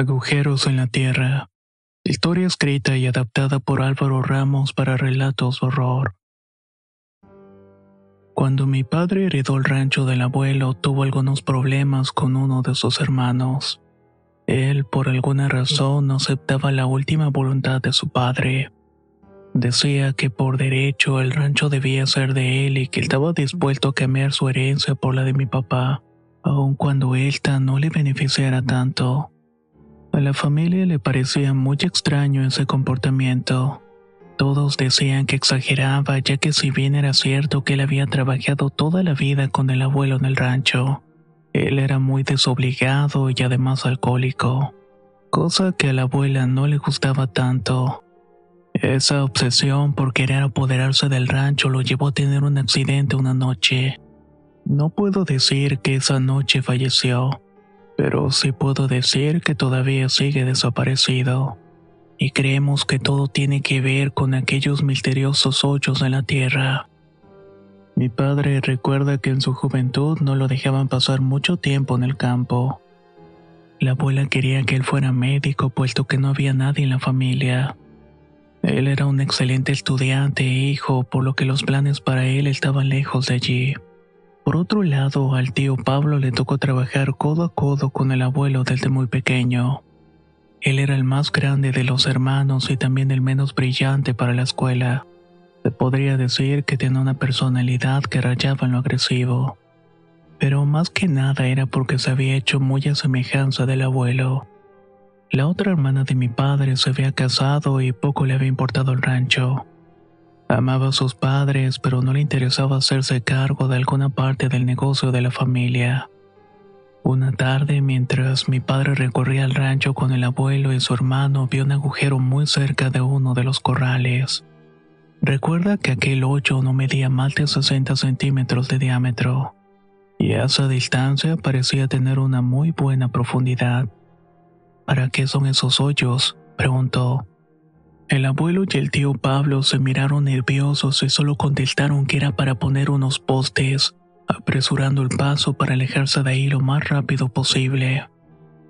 Agujeros en la Tierra. Historia escrita y adaptada por Álvaro Ramos para relatos de horror. Cuando mi padre heredó el rancho del abuelo, tuvo algunos problemas con uno de sus hermanos. Él, por alguna razón, no aceptaba la última voluntad de su padre. Decía que por derecho el rancho debía ser de él y que estaba dispuesto a cambiar su herencia por la de mi papá, aun cuando esta no le beneficiara tanto. A la familia le parecía muy extraño ese comportamiento. Todos decían que exageraba, ya que si bien era cierto que él había trabajado toda la vida con el abuelo en el rancho, él era muy desobligado y además alcohólico, cosa que a la abuela no le gustaba tanto. Esa obsesión por querer apoderarse del rancho lo llevó a tener un accidente una noche. No puedo decir que esa noche falleció, pero sí puedo decir que todavía sigue desaparecido. Y creemos que todo tiene que ver con aquellos misteriosos hoyos en la tierra. Mi padre recuerda que en su juventud no lo dejaban pasar mucho tiempo en el campo. La abuela quería que él fuera médico puesto que no había nadie en la familia. Él era un excelente estudiante e hijo, por lo que los planes para él estaban lejos de allí. Por otro lado, al tío Pablo le tocó trabajar codo a codo con el abuelo desde muy pequeño. Él era el más grande de los hermanos y también el menos brillante para la escuela. Se podría decir que tenía una personalidad que rayaba en lo agresivo. Pero más que nada era porque se había hecho muy a semejanza del abuelo. La otra hermana de mi padre se había casado y poco le había importado el rancho. Amaba a sus padres, pero no le interesaba hacerse cargo de alguna parte del negocio de la familia. Una tarde, mientras mi padre recorría el rancho con el abuelo y su hermano, vio un agujero muy cerca de uno de los corrales. Recuerda que aquel hoyo no medía más de 60 centímetros de diámetro, y a esa distancia parecía tener una muy buena profundidad. ¿Para qué son esos hoyos? preguntó. El abuelo y el tío Pablo se miraron nerviosos y solo contestaron que era para poner unos postes, apresurando el paso para alejarse de ahí lo más rápido posible.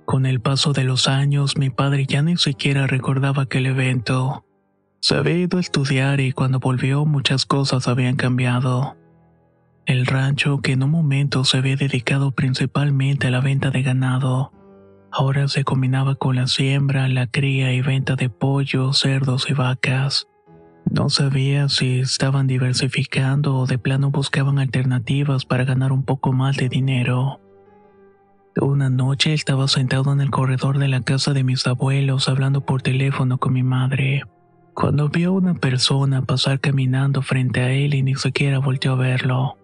Con el paso de los años, mi padre ya ni siquiera recordaba aquel evento. Se había ido a estudiar y cuando volvió muchas cosas habían cambiado. El rancho, que en un momento se había dedicado principalmente a la venta de ganado, Ahora se combinaba con la siembra, la cría y venta de pollos, cerdos y vacas. No sabía si estaban diversificando o de plano buscaban alternativas para ganar un poco más de dinero. Una noche estaba sentado en el corredor de la casa de mis abuelos hablando por teléfono con mi madre, cuando vio a una persona pasar caminando frente a él y ni siquiera volteó a verlo.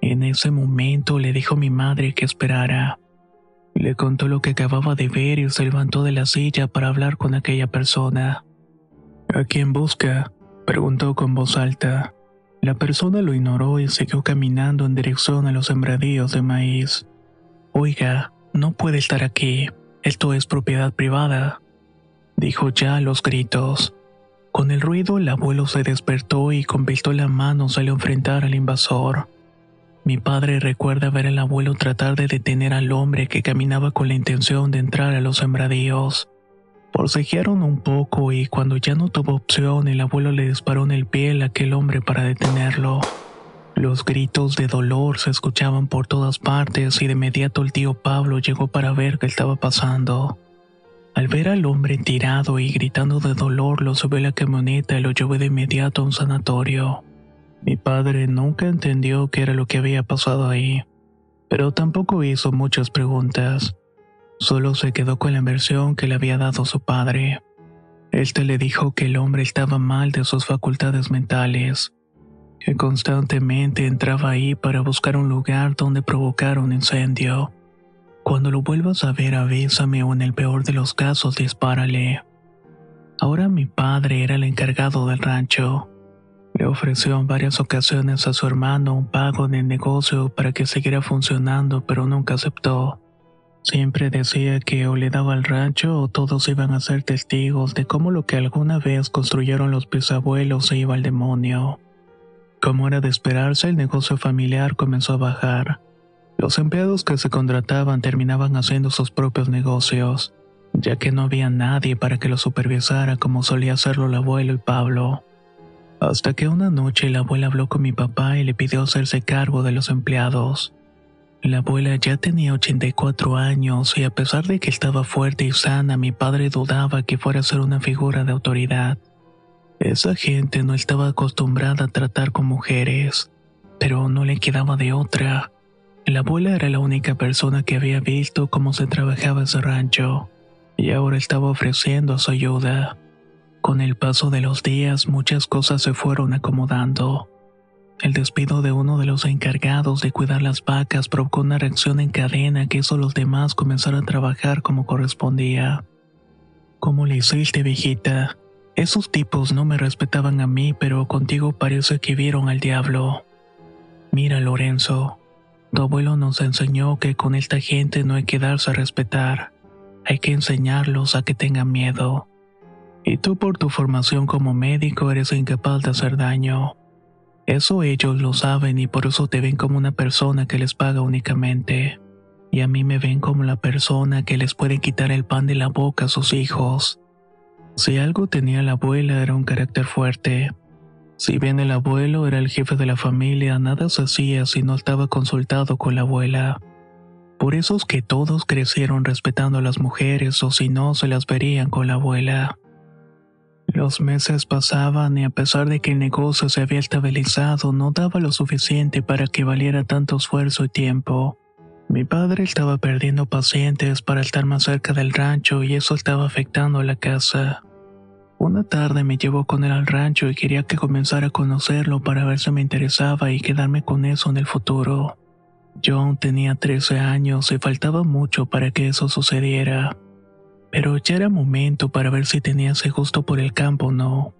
En ese momento le dijo a mi madre que esperara. Le contó lo que acababa de ver y se levantó de la silla para hablar con aquella persona. ¿A quién busca? preguntó con voz alta. La persona lo ignoró y siguió caminando en dirección a los sembradíos de maíz. Oiga, no puede estar aquí. Esto es propiedad privada, dijo ya a los gritos. Con el ruido el abuelo se despertó y con pistola en mano salió a enfrentar al invasor. Mi padre recuerda ver al abuelo tratar de detener al hombre que caminaba con la intención de entrar a los sembradíos. Forcejearon un poco y cuando ya no tuvo opción, el abuelo le disparó en el pie a aquel hombre para detenerlo. Los gritos de dolor se escuchaban por todas partes y de inmediato el tío Pablo llegó para ver qué estaba pasando. Al ver al hombre tirado y gritando de dolor, lo subió a la camioneta y lo llevó de inmediato a un sanatorio. Mi padre nunca entendió qué era lo que había pasado ahí, pero tampoco hizo muchas preguntas. Solo se quedó con la inversión que le había dado su padre. Este le dijo que el hombre estaba mal de sus facultades mentales, que constantemente entraba ahí para buscar un lugar donde provocar un incendio. Cuando lo vuelvas a ver, avísame o en el peor de los casos dispárale. Ahora mi padre era el encargado del rancho. Le ofreció en varias ocasiones a su hermano un pago en el negocio para que siguiera funcionando, pero nunca aceptó. Siempre decía que o le daba al rancho o todos iban a ser testigos de cómo lo que alguna vez construyeron los bisabuelos se iba al demonio. Como era de esperarse, el negocio familiar comenzó a bajar. Los empleados que se contrataban terminaban haciendo sus propios negocios, ya que no había nadie para que lo supervisara como solía hacerlo el abuelo y Pablo. Hasta que una noche la abuela habló con mi papá y le pidió hacerse cargo de los empleados. La abuela ya tenía 84 años y a pesar de que estaba fuerte y sana, mi padre dudaba que fuera a ser una figura de autoridad. Esa gente no estaba acostumbrada a tratar con mujeres, pero no le quedaba de otra. La abuela era la única persona que había visto cómo se trabajaba ese rancho, y ahora estaba ofreciendo su ayuda. Con el paso de los días muchas cosas se fueron acomodando. El despido de uno de los encargados de cuidar las vacas provocó una reacción en cadena que hizo a los demás comenzar a trabajar como correspondía. ¿Cómo le hiciste, viejita? Esos tipos no me respetaban a mí, pero contigo parece que vieron al diablo. Mira, Lorenzo, tu abuelo nos enseñó que con esta gente no hay que darse a respetar. Hay que enseñarlos a que tengan miedo. Y tú por tu formación como médico eres incapaz de hacer daño. Eso ellos lo saben y por eso te ven como una persona que les paga únicamente. Y a mí me ven como la persona que les puede quitar el pan de la boca a sus hijos. Si algo tenía la abuela era un carácter fuerte. Si bien el abuelo era el jefe de la familia, nada se hacía si no estaba consultado con la abuela. Por eso es que todos crecieron respetando a las mujeres o si no se las verían con la abuela. Los meses pasaban y a pesar de que el negocio se había estabilizado, no daba lo suficiente para que valiera tanto esfuerzo y tiempo. Mi padre estaba perdiendo pacientes para estar más cerca del rancho y eso estaba afectando a la casa. Una tarde me llevó con él al rancho y quería que comenzara a conocerlo para ver si me interesaba y quedarme con eso en el futuro. Aún tenía 13 años y faltaba mucho para que eso sucediera pero ya era momento para ver si tenía ese gusto por el campo o no.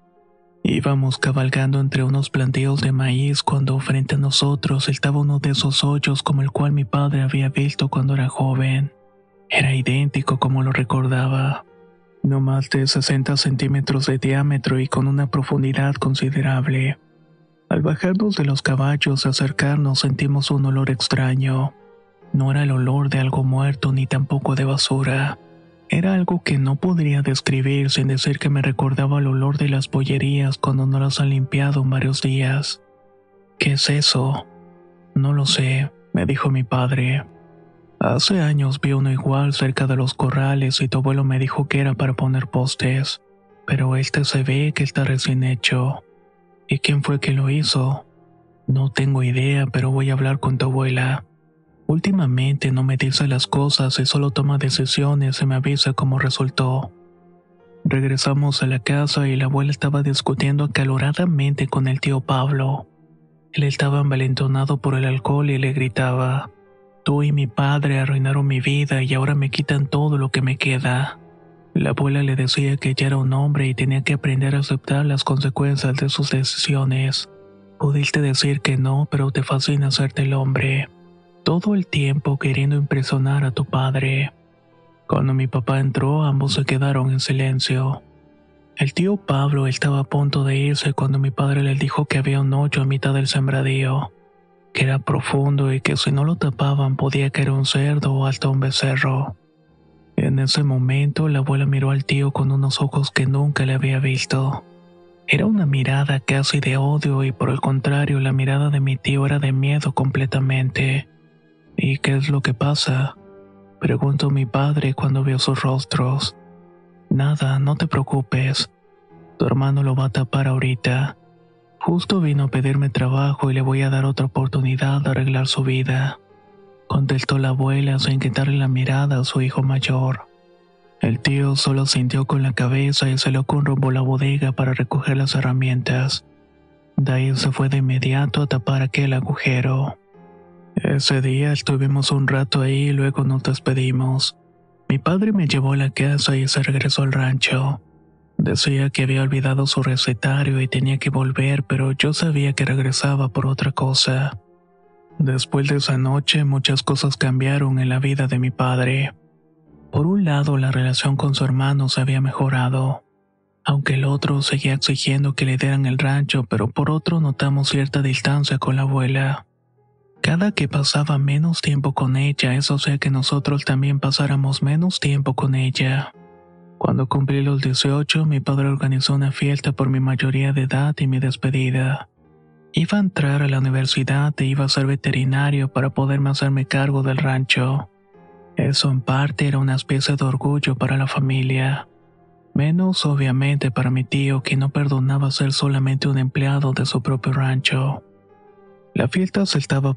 Íbamos cabalgando entre unos planteos de maíz cuando frente a nosotros estaba uno de esos hoyos como el cual mi padre había visto cuando era joven. Era idéntico como lo recordaba, no más de 60 centímetros de diámetro y con una profundidad considerable. Al bajarnos de los caballos y acercarnos sentimos un olor extraño. No era el olor de algo muerto ni tampoco de basura era algo que no podría describir sin decir que me recordaba el olor de las pollerías cuando no las han limpiado en varios días. ¿Qué es eso? No lo sé, me dijo mi padre. Hace años vi uno igual cerca de los corrales y tu abuelo me dijo que era para poner postes, pero este se ve que está recién hecho. ¿Y quién fue que lo hizo? No tengo idea, pero voy a hablar con tu abuela. Últimamente no me dice las cosas y solo toma decisiones y me avisa como resultó. Regresamos a la casa y la abuela estaba discutiendo acaloradamente con el tío Pablo. Él estaba envalentonado por el alcohol y le gritaba, Tú y mi padre arruinaron mi vida y ahora me quitan todo lo que me queda. La abuela le decía que ya era un hombre y tenía que aprender a aceptar las consecuencias de sus decisiones. Pudiste decir que no, pero te fascina hacerte el hombre todo el tiempo queriendo impresionar a tu padre. Cuando mi papá entró, ambos se quedaron en silencio. El tío Pablo estaba a punto de irse cuando mi padre le dijo que había un hoyo a mitad del sembradío, que era profundo y que si no lo tapaban podía caer un cerdo o hasta un becerro. En ese momento la abuela miró al tío con unos ojos que nunca le había visto. Era una mirada casi de odio y por el contrario la mirada de mi tío era de miedo completamente. ¿Y qué es lo que pasa? Preguntó mi padre cuando vio sus rostros. Nada, no te preocupes. Tu hermano lo va a tapar ahorita. Justo vino a pedirme trabajo y le voy a dar otra oportunidad de arreglar su vida. Contestó la abuela sin quitarle la mirada a su hijo mayor. El tío solo sintió con la cabeza y salió con rumbo la bodega para recoger las herramientas. De se fue de inmediato a tapar aquel agujero. Ese día estuvimos un rato ahí y luego nos despedimos. Mi padre me llevó a la casa y se regresó al rancho. Decía que había olvidado su recetario y tenía que volver, pero yo sabía que regresaba por otra cosa. Después de esa noche muchas cosas cambiaron en la vida de mi padre. Por un lado, la relación con su hermano se había mejorado, aunque el otro seguía exigiendo que le dieran el rancho, pero por otro notamos cierta distancia con la abuela. Cada que pasaba menos tiempo con ella, eso hacía que nosotros también pasáramos menos tiempo con ella. Cuando cumplí los 18, mi padre organizó una fiesta por mi mayoría de edad y mi despedida. Iba a entrar a la universidad e iba a ser veterinario para poderme hacerme cargo del rancho. Eso en parte era una especie de orgullo para la familia. Menos obviamente para mi tío que no perdonaba ser solamente un empleado de su propio rancho. La fiesta se estaba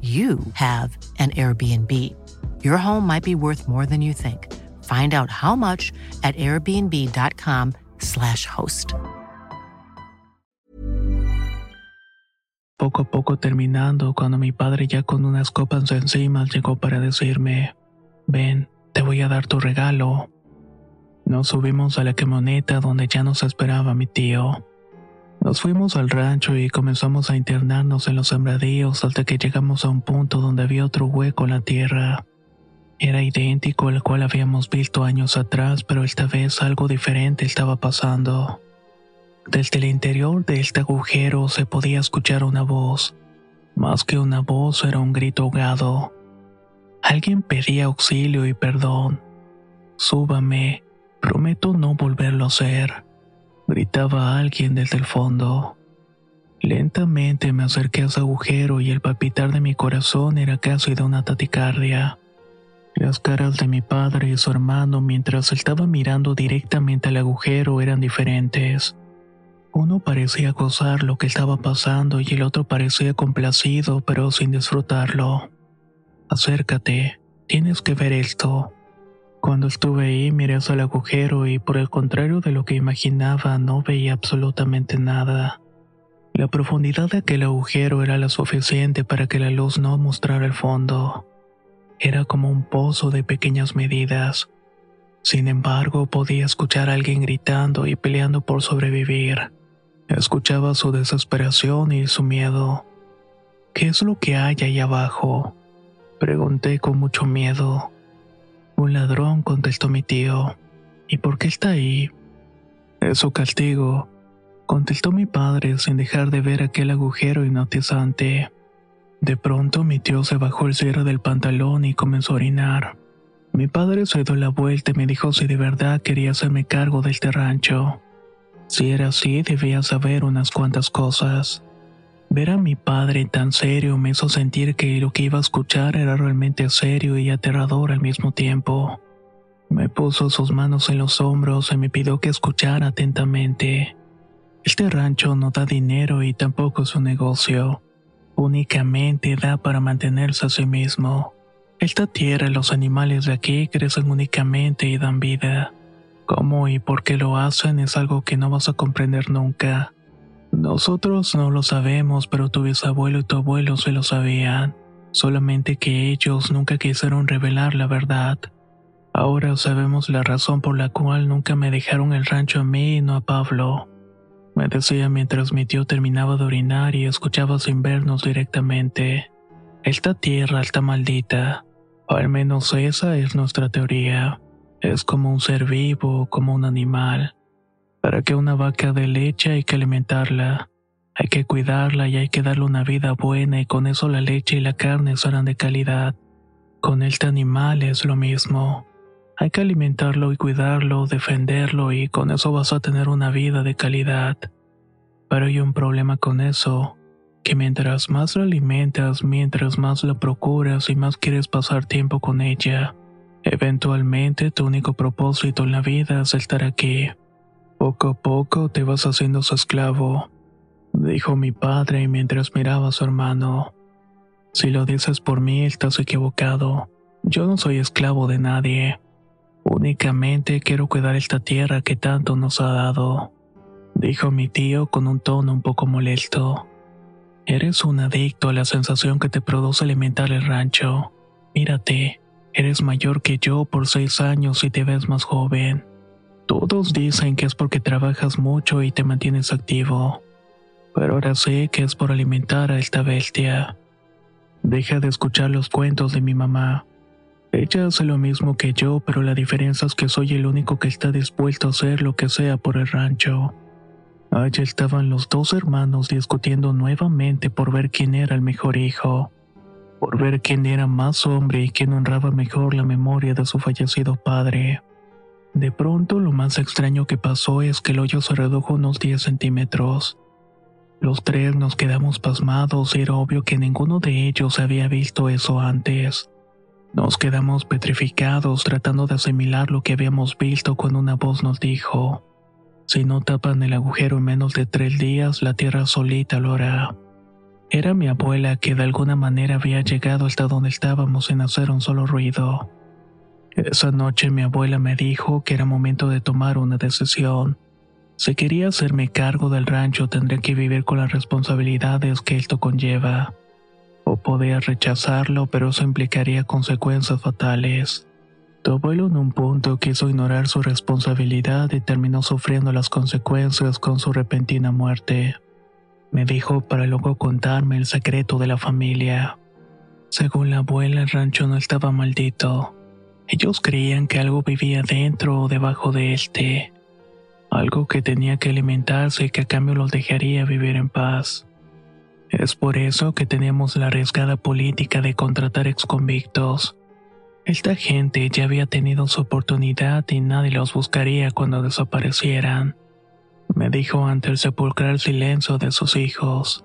you have an Airbnb. Your home might be worth more than you think. Find out how much at airbnb.com/slash host. Poco a poco terminando, cuando mi padre ya con unas copas encima llegó para decirme, ven, te voy a dar tu regalo. Nos subimos a la camioneta donde ya nos esperaba mi tío. Nos fuimos al rancho y comenzamos a internarnos en los sembradíos hasta que llegamos a un punto donde había otro hueco en la tierra. Era idéntico al cual habíamos visto años atrás, pero esta vez algo diferente estaba pasando. Desde el interior de este agujero se podía escuchar una voz. Más que una voz era un grito ahogado. Alguien pedía auxilio y perdón. Súbame, prometo no volverlo a hacer gritaba alguien desde el fondo. Lentamente me acerqué a ese agujero y el palpitar de mi corazón era casi de una taticardia. Las caras de mi padre y su hermano mientras estaba mirando directamente al agujero eran diferentes. Uno parecía gozar lo que estaba pasando y el otro parecía complacido pero sin disfrutarlo. Acércate, tienes que ver esto. Cuando estuve ahí miré hacia el agujero y por el contrario de lo que imaginaba no veía absolutamente nada. La profundidad de aquel agujero era la suficiente para que la luz no mostrara el fondo. Era como un pozo de pequeñas medidas. Sin embargo, podía escuchar a alguien gritando y peleando por sobrevivir. Escuchaba su desesperación y su miedo. ¿Qué es lo que hay ahí abajo? Pregunté con mucho miedo. Un ladrón, contestó mi tío. ¿Y por qué está ahí? Es su castigo, contestó mi padre sin dejar de ver aquel agujero hipnotizante. De pronto mi tío se bajó el cierre del pantalón y comenzó a orinar. Mi padre se dio la vuelta y me dijo si de verdad quería hacerme cargo de este rancho. Si era así, debía saber unas cuantas cosas. Ver a mi padre tan serio me hizo sentir que lo que iba a escuchar era realmente serio y aterrador al mismo tiempo. Me puso sus manos en los hombros y me pidió que escuchara atentamente. Este rancho no da dinero y tampoco es un negocio. Únicamente da para mantenerse a sí mismo. Esta tierra y los animales de aquí crecen únicamente y dan vida. Cómo y por qué lo hacen es algo que no vas a comprender nunca. Nosotros no lo sabemos, pero tu bisabuelo y tu abuelo se lo sabían, solamente que ellos nunca quisieron revelar la verdad. Ahora sabemos la razón por la cual nunca me dejaron el rancho a mí y no a Pablo. Me decía mientras mi tío terminaba de orinar y escuchaba sin vernos directamente. Esta tierra está maldita. Al menos esa es nuestra teoría. Es como un ser vivo, como un animal. Para que una vaca dé leche hay que alimentarla. Hay que cuidarla y hay que darle una vida buena y con eso la leche y la carne serán de calidad. Con este animal es lo mismo. Hay que alimentarlo y cuidarlo, defenderlo y con eso vas a tener una vida de calidad. Pero hay un problema con eso que mientras más la alimentas, mientras más la procuras y más quieres pasar tiempo con ella, eventualmente tu único propósito en la vida es estar aquí. Poco a poco te vas haciendo su esclavo, dijo mi padre mientras miraba a su hermano. Si lo dices por mí, estás equivocado. Yo no soy esclavo de nadie. Únicamente quiero cuidar esta tierra que tanto nos ha dado, dijo mi tío con un tono un poco molesto. Eres un adicto a la sensación que te produce alimentar el rancho. Mírate, eres mayor que yo por seis años y te ves más joven. Todos dicen que es porque trabajas mucho y te mantienes activo. Pero ahora sé que es por alimentar a esta bestia. Deja de escuchar los cuentos de mi mamá. Ella hace lo mismo que yo, pero la diferencia es que soy el único que está dispuesto a hacer lo que sea por el rancho. Allá estaban los dos hermanos discutiendo nuevamente por ver quién era el mejor hijo, por ver quién era más hombre y quién honraba mejor la memoria de su fallecido padre. De pronto lo más extraño que pasó es que el hoyo se redujo unos 10 centímetros. Los tres nos quedamos pasmados y era obvio que ninguno de ellos había visto eso antes. Nos quedamos petrificados tratando de asimilar lo que habíamos visto cuando una voz nos dijo, si no tapan el agujero en menos de tres días, la tierra solita lo hará. Era mi abuela que de alguna manera había llegado hasta donde estábamos sin hacer un solo ruido. Esa noche mi abuela me dijo que era momento de tomar una decisión. Si quería hacerme cargo del rancho tendría que vivir con las responsabilidades que esto conlleva. O podía rechazarlo, pero eso implicaría consecuencias fatales. Tu abuelo en un punto quiso ignorar su responsabilidad y terminó sufriendo las consecuencias con su repentina muerte. Me dijo para luego contarme el secreto de la familia. Según la abuela, el rancho no estaba maldito. Ellos creían que algo vivía dentro o debajo de este. Algo que tenía que alimentarse y que a cambio los dejaría vivir en paz. Es por eso que tenemos la arriesgada política de contratar exconvictos esta gente ya había tenido su oportunidad y nadie los buscaría cuando desaparecieran, me dijo ante el sepulcral silencio de sus hijos.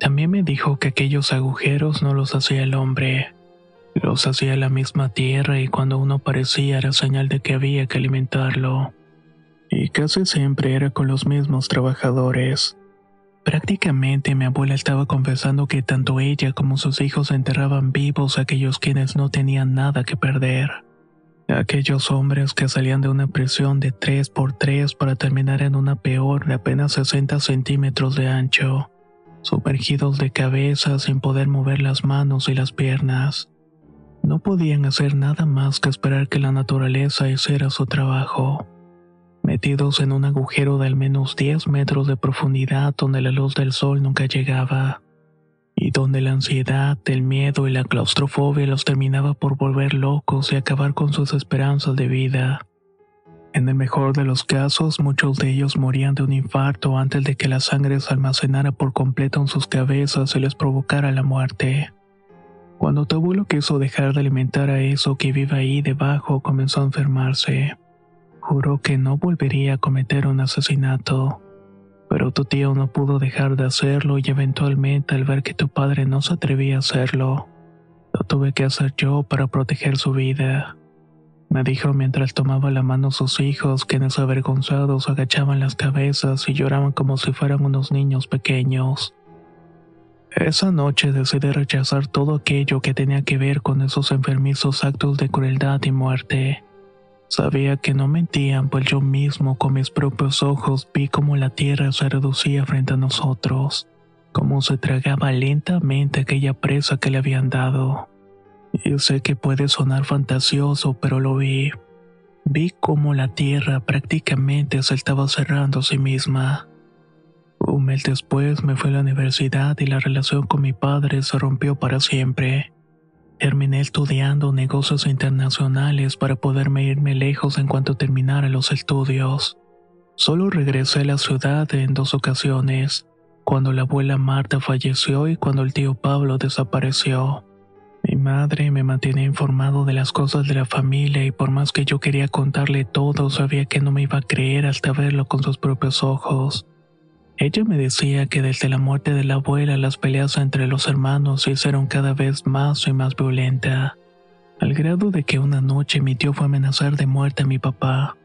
También me dijo que aquellos agujeros no los hacía el hombre, los hacía la misma tierra y cuando uno parecía era señal de que había que alimentarlo. Y casi siempre era con los mismos trabajadores. Prácticamente mi abuela estaba confesando que tanto ella como sus hijos enterraban vivos a aquellos quienes no tenían nada que perder. Aquellos hombres que salían de una prisión de 3 por 3 para terminar en una peor de apenas 60 centímetros de ancho, sumergidos de cabeza sin poder mover las manos y las piernas. No podían hacer nada más que esperar que la naturaleza hiciera su trabajo metidos en un agujero de al menos 10 metros de profundidad donde la luz del sol nunca llegaba, y donde la ansiedad, el miedo y la claustrofobia los terminaba por volver locos y acabar con sus esperanzas de vida. En el mejor de los casos, muchos de ellos morían de un infarto antes de que la sangre se almacenara por completo en sus cabezas y les provocara la muerte. Cuando tu abuelo quiso dejar de alimentar a eso que vive ahí debajo, comenzó a enfermarse. Juró que no volvería a cometer un asesinato. Pero tu tío no pudo dejar de hacerlo y eventualmente al ver que tu padre no se atrevía a hacerlo, lo tuve que hacer yo para proteger su vida. Me dijo mientras tomaba la mano a sus hijos, quienes avergonzados agachaban las cabezas y lloraban como si fueran unos niños pequeños. Esa noche decidí rechazar todo aquello que tenía que ver con esos enfermizos actos de crueldad y muerte. Sabía que no mentían, pues yo mismo con mis propios ojos vi cómo la tierra se reducía frente a nosotros, cómo se tragaba lentamente aquella presa que le habían dado. Y sé que puede sonar fantasioso, pero lo vi. Vi cómo la tierra prácticamente se estaba cerrando a sí misma. Un mes después me fui a la universidad y la relación con mi padre se rompió para siempre. Terminé estudiando negocios internacionales para poderme irme lejos en cuanto terminara los estudios. Solo regresé a la ciudad en dos ocasiones, cuando la abuela Marta falleció y cuando el tío Pablo desapareció. Mi madre me mantenía informado de las cosas de la familia y por más que yo quería contarle todo, sabía que no me iba a creer hasta verlo con sus propios ojos. Ella me decía que desde la muerte de la abuela las peleas entre los hermanos se hicieron cada vez más y más violenta, al grado de que una noche mi tío fue a amenazar de muerte a mi papá.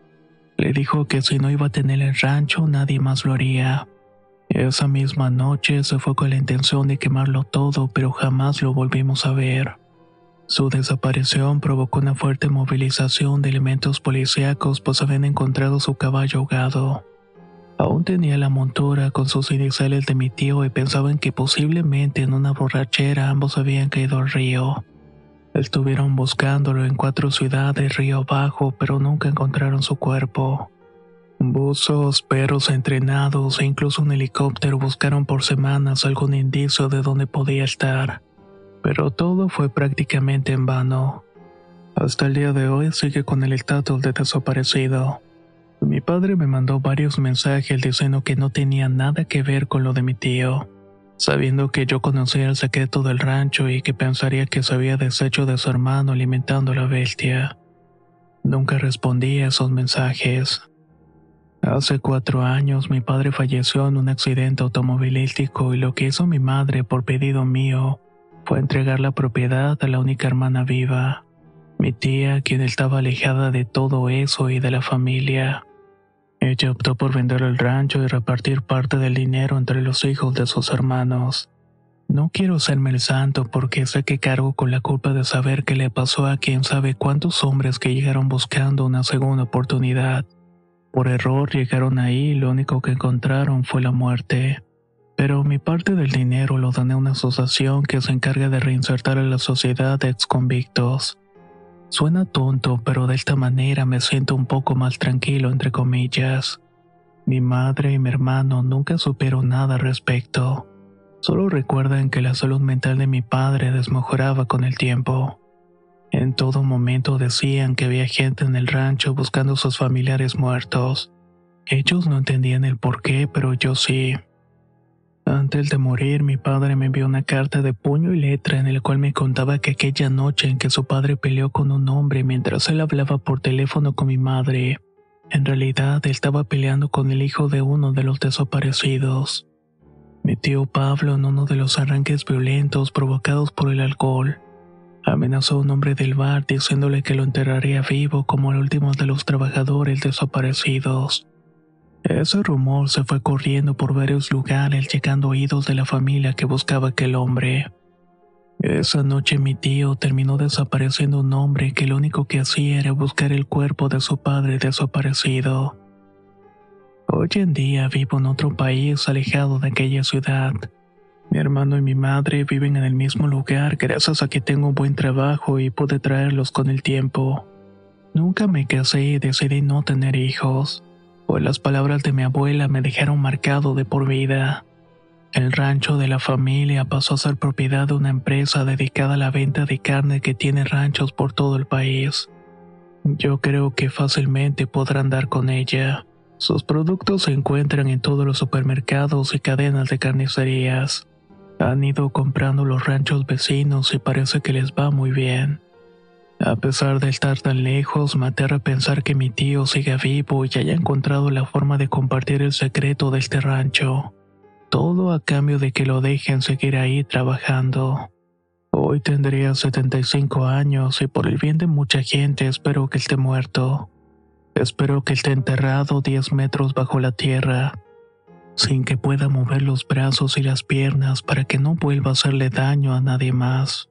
Le dijo que si no iba a tener el rancho nadie más lo haría. Esa misma noche se fue con la intención de quemarlo todo, pero jamás lo volvimos a ver. Su desaparición provocó una fuerte movilización de elementos policíacos, pues habían encontrado su caballo ahogado. Aún tenía la montura con sus iniciales de mi tío y pensaban que posiblemente en una borrachera ambos habían caído al río. Estuvieron buscándolo en cuatro ciudades río abajo, pero nunca encontraron su cuerpo. Buzos, perros entrenados e incluso un helicóptero buscaron por semanas algún indicio de dónde podía estar, pero todo fue prácticamente en vano. Hasta el día de hoy sigue con el estatus de desaparecido. Mi padre me mandó varios mensajes diciendo que no tenía nada que ver con lo de mi tío, sabiendo que yo conocía el secreto del rancho y que pensaría que se había deshecho de su hermano alimentando a la bestia. Nunca respondí a esos mensajes. Hace cuatro años mi padre falleció en un accidente automovilístico y lo que hizo mi madre por pedido mío fue entregar la propiedad a la única hermana viva, mi tía, quien estaba alejada de todo eso y de la familia. Ella optó por vender el rancho y repartir parte del dinero entre los hijos de sus hermanos. No quiero serme el santo porque sé que cargo con la culpa de saber qué le pasó a quien sabe cuántos hombres que llegaron buscando una segunda oportunidad. Por error llegaron ahí y lo único que encontraron fue la muerte. Pero mi parte del dinero lo doné a una asociación que se encarga de reinsertar a la sociedad de exconvictos. Suena tonto, pero de esta manera me siento un poco más tranquilo, entre comillas. Mi madre y mi hermano nunca supieron nada al respecto. Solo recuerdan que la salud mental de mi padre desmejoraba con el tiempo. En todo momento decían que había gente en el rancho buscando a sus familiares muertos. Ellos no entendían el por qué, pero yo sí. Antes de morir, mi padre me envió una carta de puño y letra en la cual me contaba que aquella noche en que su padre peleó con un hombre mientras él hablaba por teléfono con mi madre, en realidad estaba peleando con el hijo de uno de los desaparecidos. Mi tío Pablo, en uno de los arranques violentos provocados por el alcohol, amenazó a un hombre del bar diciéndole que lo enterraría vivo como el último de los trabajadores desaparecidos. Ese rumor se fue corriendo por varios lugares llegando oídos de la familia que buscaba aquel hombre. Esa noche mi tío terminó desapareciendo un hombre que lo único que hacía era buscar el cuerpo de su padre desaparecido. Hoy en día vivo en otro país alejado de aquella ciudad. Mi hermano y mi madre viven en el mismo lugar gracias a que tengo un buen trabajo y pude traerlos con el tiempo. Nunca me casé y decidí no tener hijos pues las palabras de mi abuela me dejaron marcado de por vida. El rancho de la familia pasó a ser propiedad de una empresa dedicada a la venta de carne que tiene ranchos por todo el país. Yo creo que fácilmente podrán dar con ella. Sus productos se encuentran en todos los supermercados y cadenas de carnicerías. Han ido comprando los ranchos vecinos y parece que les va muy bien. A pesar de estar tan lejos, me aterra pensar que mi tío siga vivo y haya encontrado la forma de compartir el secreto de este rancho. Todo a cambio de que lo dejen seguir ahí trabajando. Hoy tendría 75 años y por el bien de mucha gente espero que esté muerto. Espero que esté enterrado 10 metros bajo la tierra. sin que pueda mover los brazos y las piernas para que no vuelva a hacerle daño a nadie más.